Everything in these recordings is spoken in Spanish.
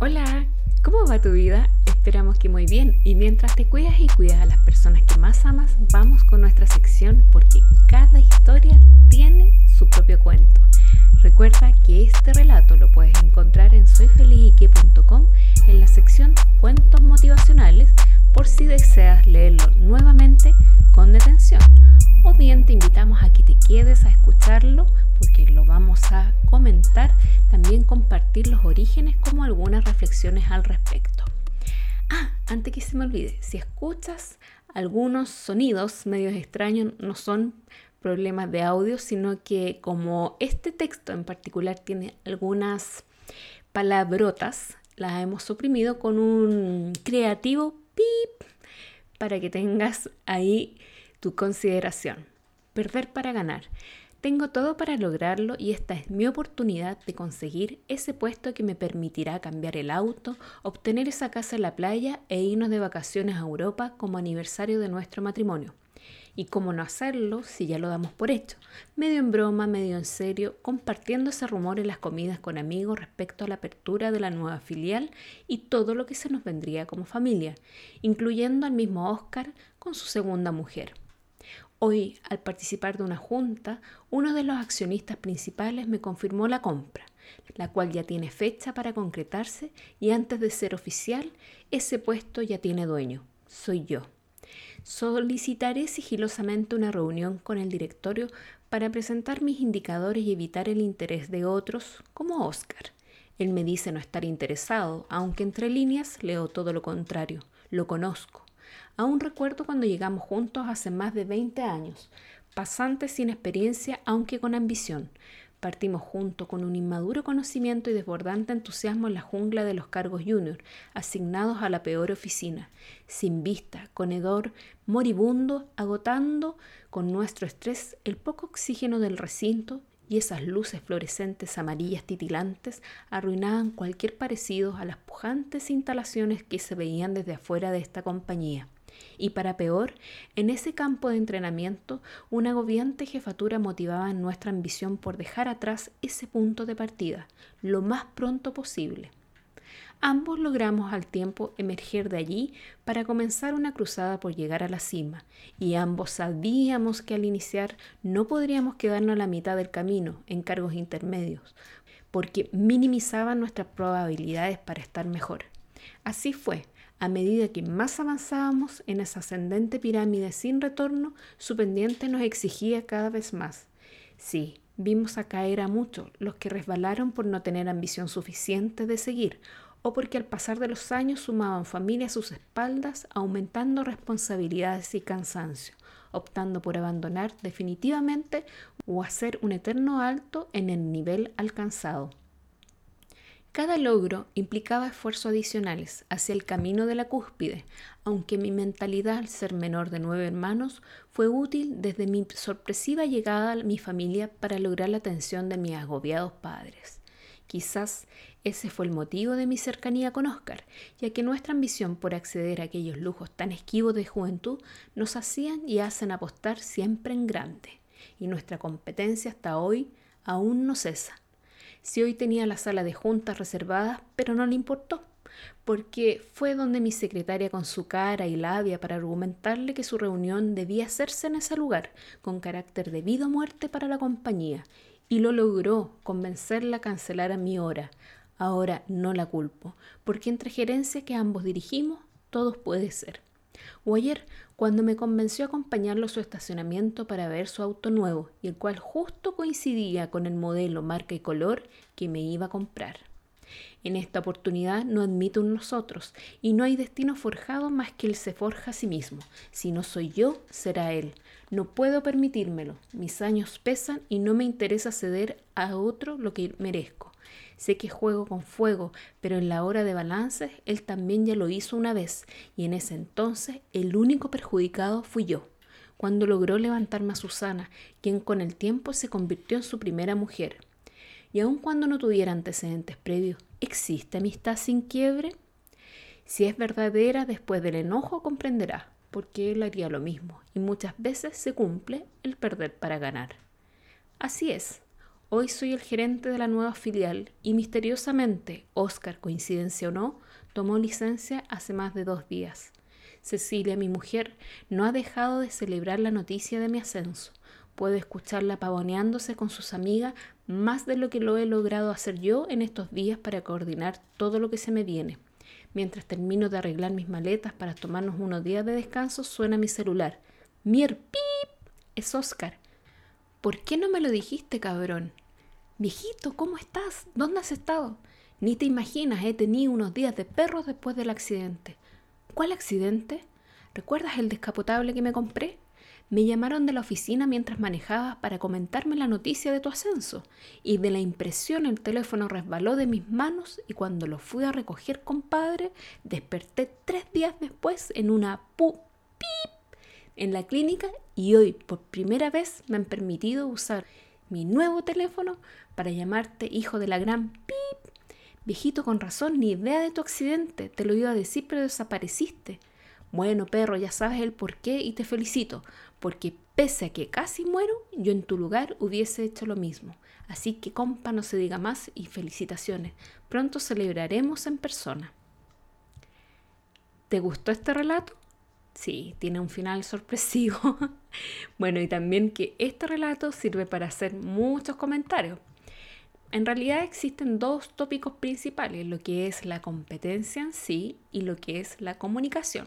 Hola, ¿cómo va tu vida? Esperamos que muy bien y mientras te cuidas y cuidas a las personas que más amas, vamos con nuestra sección porque cada historia tiene su propio cuento. Recuerda que este relato lo puedes encontrar en soyfelizique.com en la sección Cuentos motivacionales por si deseas leerlo nuevamente con detención. O bien te invitamos a que te quedes a escucharlo porque lo vamos a comentar, también compartir los orígenes como algunas reflexiones al respecto. Ah, antes que se me olvide, si escuchas algunos sonidos medios extraños, no son problemas de audio, sino que como este texto en particular tiene algunas palabrotas, las hemos suprimido con un creativo pip para que tengas ahí tu consideración. Perder para ganar. Tengo todo para lograrlo y esta es mi oportunidad de conseguir ese puesto que me permitirá cambiar el auto, obtener esa casa en la playa e irnos de vacaciones a Europa como aniversario de nuestro matrimonio. Y cómo no hacerlo si ya lo damos por hecho, medio en broma, medio en serio, compartiendo ese rumor en las comidas con amigos respecto a la apertura de la nueva filial y todo lo que se nos vendría como familia, incluyendo al mismo Oscar con su segunda mujer. Hoy, al participar de una junta, uno de los accionistas principales me confirmó la compra, la cual ya tiene fecha para concretarse y antes de ser oficial, ese puesto ya tiene dueño, soy yo. Solicitaré sigilosamente una reunión con el directorio para presentar mis indicadores y evitar el interés de otros, como Oscar. Él me dice no estar interesado, aunque entre líneas leo todo lo contrario, lo conozco Aún recuerdo cuando llegamos juntos hace más de 20 años, pasantes sin experiencia aunque con ambición. Partimos juntos con un inmaduro conocimiento y desbordante entusiasmo en la jungla de los cargos junior, asignados a la peor oficina, sin vista, con hedor, moribundo, agotando con nuestro estrés el poco oxígeno del recinto esas luces fluorescentes amarillas titilantes arruinaban cualquier parecido a las pujantes instalaciones que se veían desde afuera de esta compañía. Y para peor, en ese campo de entrenamiento, una agobiante jefatura motivaba nuestra ambición por dejar atrás ese punto de partida lo más pronto posible. Ambos logramos al tiempo emerger de allí para comenzar una cruzada por llegar a la cima, y ambos sabíamos que al iniciar no podríamos quedarnos a la mitad del camino en cargos intermedios, porque minimizaban nuestras probabilidades para estar mejor. Así fue, a medida que más avanzábamos en esa ascendente pirámide sin retorno, su pendiente nos exigía cada vez más. Sí, vimos a caer a muchos los que resbalaron por no tener ambición suficiente de seguir o porque al pasar de los años sumaban familia a sus espaldas, aumentando responsabilidades y cansancio, optando por abandonar definitivamente o hacer un eterno alto en el nivel alcanzado. Cada logro implicaba esfuerzos adicionales hacia el camino de la cúspide, aunque mi mentalidad al ser menor de nueve hermanos fue útil desde mi sorpresiva llegada a mi familia para lograr la atención de mis agobiados padres. Quizás ese fue el motivo de mi cercanía con Oscar, ya que nuestra ambición por acceder a aquellos lujos tan esquivos de juventud nos hacían y hacen apostar siempre en grande, y nuestra competencia hasta hoy aún no cesa. Si hoy tenía la sala de juntas reservada, pero no le importó, porque fue donde mi secretaria con su cara y labia para argumentarle que su reunión debía hacerse en ese lugar, con carácter de vida o muerte para la compañía, y lo logró convencerla a cancelar a mi hora. Ahora no la culpo, porque entre gerencia que ambos dirigimos, todo puede ser. O ayer, cuando me convenció a acompañarlo a su estacionamiento para ver su auto nuevo, y el cual justo coincidía con el modelo, marca y color que me iba a comprar. En esta oportunidad no admito un nosotros, y no hay destino forjado más que él se forja a sí mismo. Si no soy yo, será él. No puedo permitírmelo. Mis años pesan y no me interesa ceder a otro lo que merezco. Sé que juego con fuego, pero en la hora de balances él también ya lo hizo una vez, y en ese entonces el único perjudicado fui yo, cuando logró levantarme a Susana, quien con el tiempo se convirtió en su primera mujer. Y aun cuando no tuviera antecedentes previos, ¿existe amistad sin quiebre? Si es verdadera, después del enojo comprenderá, porque él haría lo mismo, y muchas veces se cumple el perder para ganar. Así es, Hoy soy el gerente de la nueva filial y misteriosamente, Oscar, coincidencia o no, tomó licencia hace más de dos días. Cecilia, mi mujer, no ha dejado de celebrar la noticia de mi ascenso. Puedo escucharla pavoneándose con sus amigas más de lo que lo he logrado hacer yo en estos días para coordinar todo lo que se me viene. Mientras termino de arreglar mis maletas para tomarnos unos días de descanso, suena mi celular. Mier, pip, es Oscar. ¿Por qué no me lo dijiste, cabrón? Viejito, ¿cómo estás? ¿Dónde has estado? Ni te imaginas, he tenido unos días de perros después del accidente. ¿Cuál accidente? ¿Recuerdas el descapotable que me compré? Me llamaron de la oficina mientras manejaba para comentarme la noticia de tu ascenso, y de la impresión el teléfono resbaló de mis manos y cuando lo fui a recoger, compadre, desperté tres días después en una pu pip en la clínica y hoy por primera vez me han permitido usar mi nuevo teléfono para llamarte hijo de la gran pip. Viejito, con razón, ni idea de tu accidente. Te lo iba a decir, pero desapareciste. Bueno, perro, ya sabes el por qué y te felicito, porque pese a que casi muero, yo en tu lugar hubiese hecho lo mismo. Así que, compa, no se diga más y felicitaciones. Pronto celebraremos en persona. ¿Te gustó este relato? Sí, tiene un final sorpresivo. bueno, y también que este relato sirve para hacer muchos comentarios. En realidad existen dos tópicos principales, lo que es la competencia en sí y lo que es la comunicación.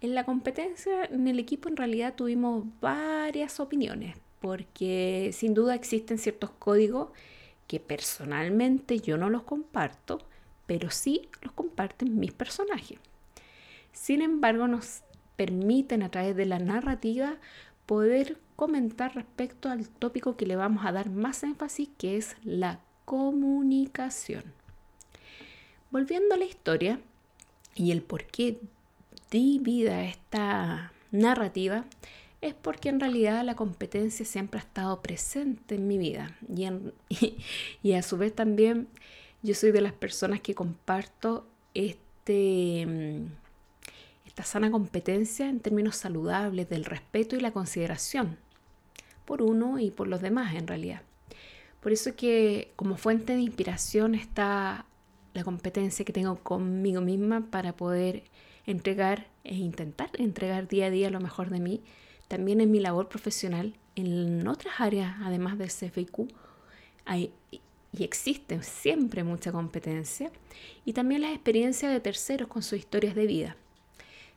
En la competencia, en el equipo en realidad tuvimos varias opiniones, porque sin duda existen ciertos códigos que personalmente yo no los comparto, pero sí los comparten mis personajes. Sin embargo, nos permiten a través de la narrativa poder comentar respecto al tópico que le vamos a dar más énfasis, que es la comunicación. Volviendo a la historia y el por qué di vida esta narrativa, es porque en realidad la competencia siempre ha estado presente en mi vida y, y a su vez también yo soy de las personas que comparto este mm, esta sana competencia en términos saludables del respeto y la consideración por uno y por los demás en realidad. Por eso que como fuente de inspiración está la competencia que tengo conmigo misma para poder entregar e intentar entregar día a día lo mejor de mí, también en mi labor profesional, en otras áreas además del CFIQ, hay, y existe siempre mucha competencia, y también las experiencias de terceros con sus historias de vida.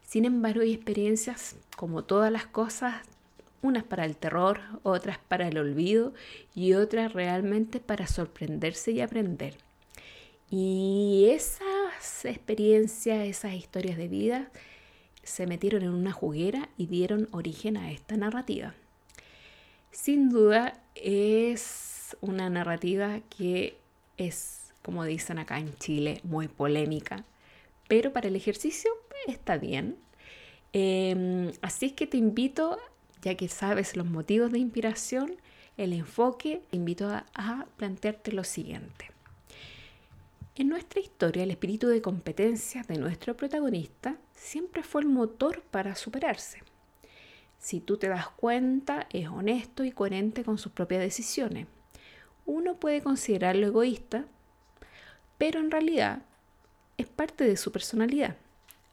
Sin embargo, hay experiencias, como todas las cosas, unas para el terror, otras para el olvido y otras realmente para sorprenderse y aprender. Y esas experiencias, esas historias de vida, se metieron en una juguera y dieron origen a esta narrativa. Sin duda es una narrativa que es, como dicen acá en Chile, muy polémica, pero para el ejercicio está bien. Em, así es que te invito, ya que sabes los motivos de inspiración, el enfoque, te invito a, a plantearte lo siguiente. En nuestra historia, el espíritu de competencia de nuestro protagonista siempre fue el motor para superarse. Si tú te das cuenta, es honesto y coherente con sus propias decisiones. Uno puede considerarlo egoísta, pero en realidad es parte de su personalidad.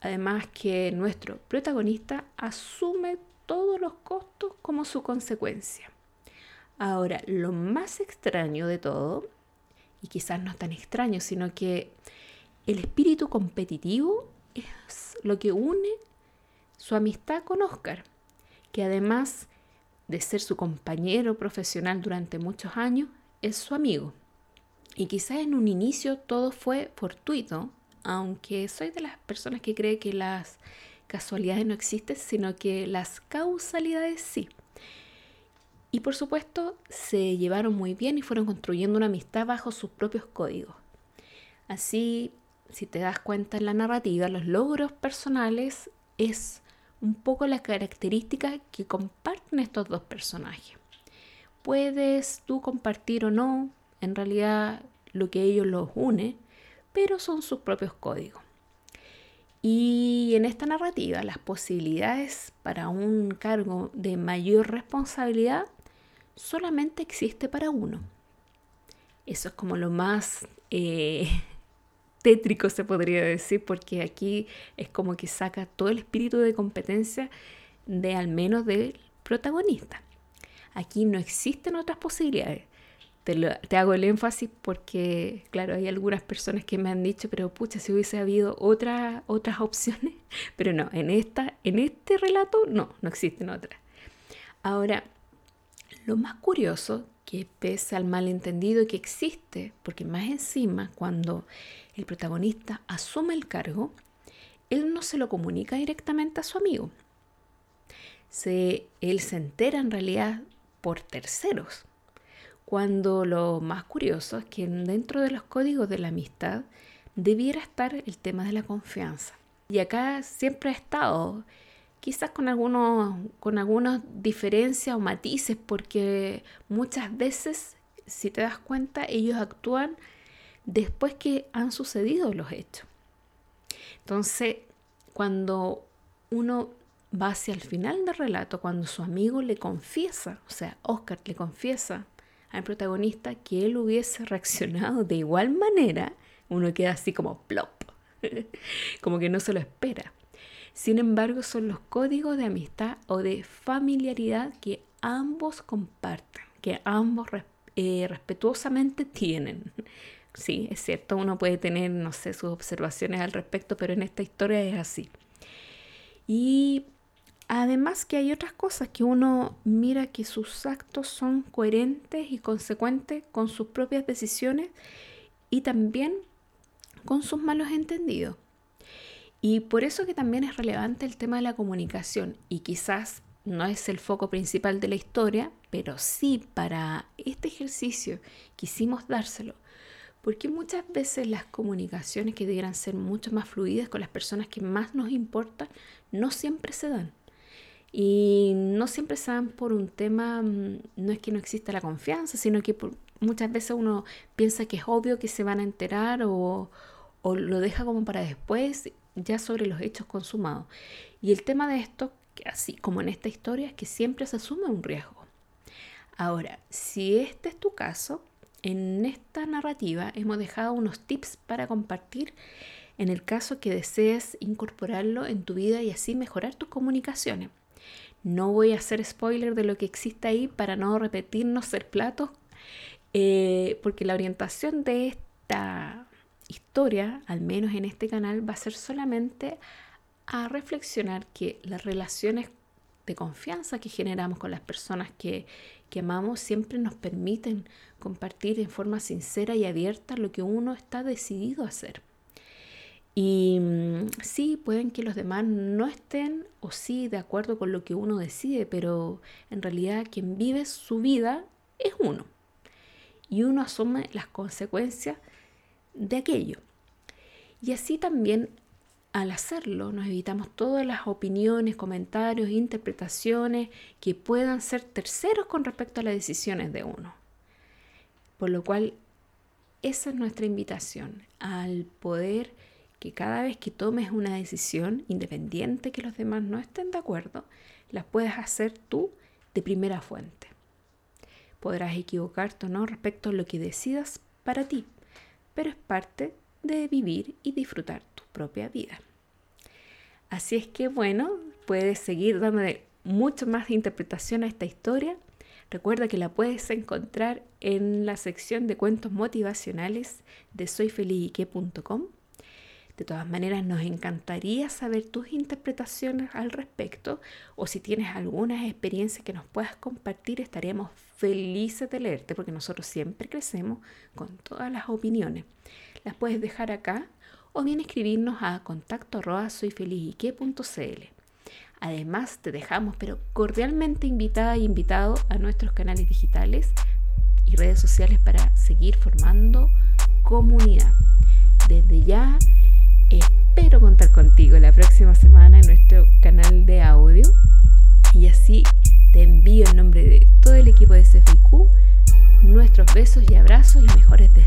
Además que nuestro protagonista asume todos los costos como su consecuencia. Ahora, lo más extraño de todo, y quizás no tan extraño, sino que el espíritu competitivo es lo que une su amistad con Oscar, que además de ser su compañero profesional durante muchos años, es su amigo. Y quizás en un inicio todo fue fortuito, aunque soy de las personas que cree que las casualidades no existen, sino que las causalidades sí. Y por supuesto se llevaron muy bien y fueron construyendo una amistad bajo sus propios códigos. Así, si te das cuenta en la narrativa, los logros personales es un poco la característica que comparten estos dos personajes. Puedes tú compartir o no, en realidad lo que ellos los une, pero son sus propios códigos. Y en esta narrativa las posibilidades para un cargo de mayor responsabilidad solamente existe para uno. Eso es como lo más eh, tétrico, se podría decir, porque aquí es como que saca todo el espíritu de competencia de al menos del protagonista. Aquí no existen otras posibilidades. Te, hago el énfasis porque, claro, hay algunas personas que me han dicho, pero pucha, si hubiese habido otras opciones, pero no, en, esta, en este relato no, no existen otras. Ahora, lo más curioso, que pese al malentendido que existe, porque más encima, cuando el protagonista asume el cargo, él no se lo comunica directamente a su amigo. Se, él se entera en realidad por terceros. Cuando lo más curioso es que dentro de los códigos de la amistad debiera estar el tema de la confianza. Y acá siempre ha estado, quizás con, algunos, con algunas diferencias o matices, porque muchas veces, si te das cuenta, ellos actúan después que han sucedido los hechos. Entonces, cuando uno va hacia el final del relato, cuando su amigo le confiesa, o sea, Oscar le confiesa al protagonista que él hubiese reaccionado de igual manera, uno queda así como plop, como que no se lo espera. Sin embargo, son los códigos de amistad o de familiaridad que ambos comparten, que ambos eh, respetuosamente tienen. Sí, es cierto, uno puede tener, no sé, sus observaciones al respecto, pero en esta historia es así. Y además que hay otras cosas que uno mira que sus actos son coherentes y consecuentes con sus propias decisiones y también con sus malos entendidos. Y por eso que también es relevante el tema de la comunicación y quizás no es el foco principal de la historia, pero sí para este ejercicio quisimos dárselo, porque muchas veces las comunicaciones que debieran ser mucho más fluidas con las personas que más nos importan no siempre se dan. Y no siempre se dan por un tema, mm, no es que no exista la confianza, sino que muchas veces uno piensa que es obvio que se van a enterar o, o lo deja como para después ya sobre los hechos consumados. Y el tema de esto, así como en esta historia, es que siempre se asume un riesgo. Ahora, si este es tu caso, en esta narrativa hemos dejado unos tips para compartir en el caso que desees incorporarlo en tu vida y así mejorar tus comunicaciones. No voy a hacer spoiler de lo que existe ahí para no repetirnos el plato, eh, porque la orientación de esta historia, al menos en este canal, va a ser solamente a reflexionar que las relaciones de confianza que generamos con las personas que, que amamos siempre nos permiten compartir en forma sincera y abierta lo que uno está decidido a hacer. Y mm, sí, pueden que los demás no estén o sí de acuerdo con lo que uno decide, pero en realidad quien vive su vida es uno. Y uno asume las consecuencias de aquello. Y así también al hacerlo nos evitamos todas las opiniones, comentarios, interpretaciones que puedan ser terceros con respecto a las decisiones de uno. Por lo cual, esa es nuestra invitación al poder que cada vez que tomes una decisión, independiente que los demás no estén de acuerdo, la puedas hacer tú de primera fuente. Podrás equivocarte o no respecto a lo que decidas para ti, pero es parte de vivir y disfrutar tu propia vida. Así es que bueno, puedes seguir dándole mucho más interpretación a esta historia. Recuerda que la puedes encontrar en la sección de cuentos motivacionales de soyfelizyque.com de todas maneras, nos encantaría saber tus interpretaciones al respecto o si tienes algunas experiencias que nos puedas compartir, estaremos felices de leerte porque nosotros siempre crecemos con todas las opiniones. Las puedes dejar acá o bien escribirnos a contacto arroba Además, te dejamos, pero cordialmente invitada e invitado a nuestros canales digitales y redes sociales para seguir formando comunidad. Desde ya, besos y abrazos y mejores deseos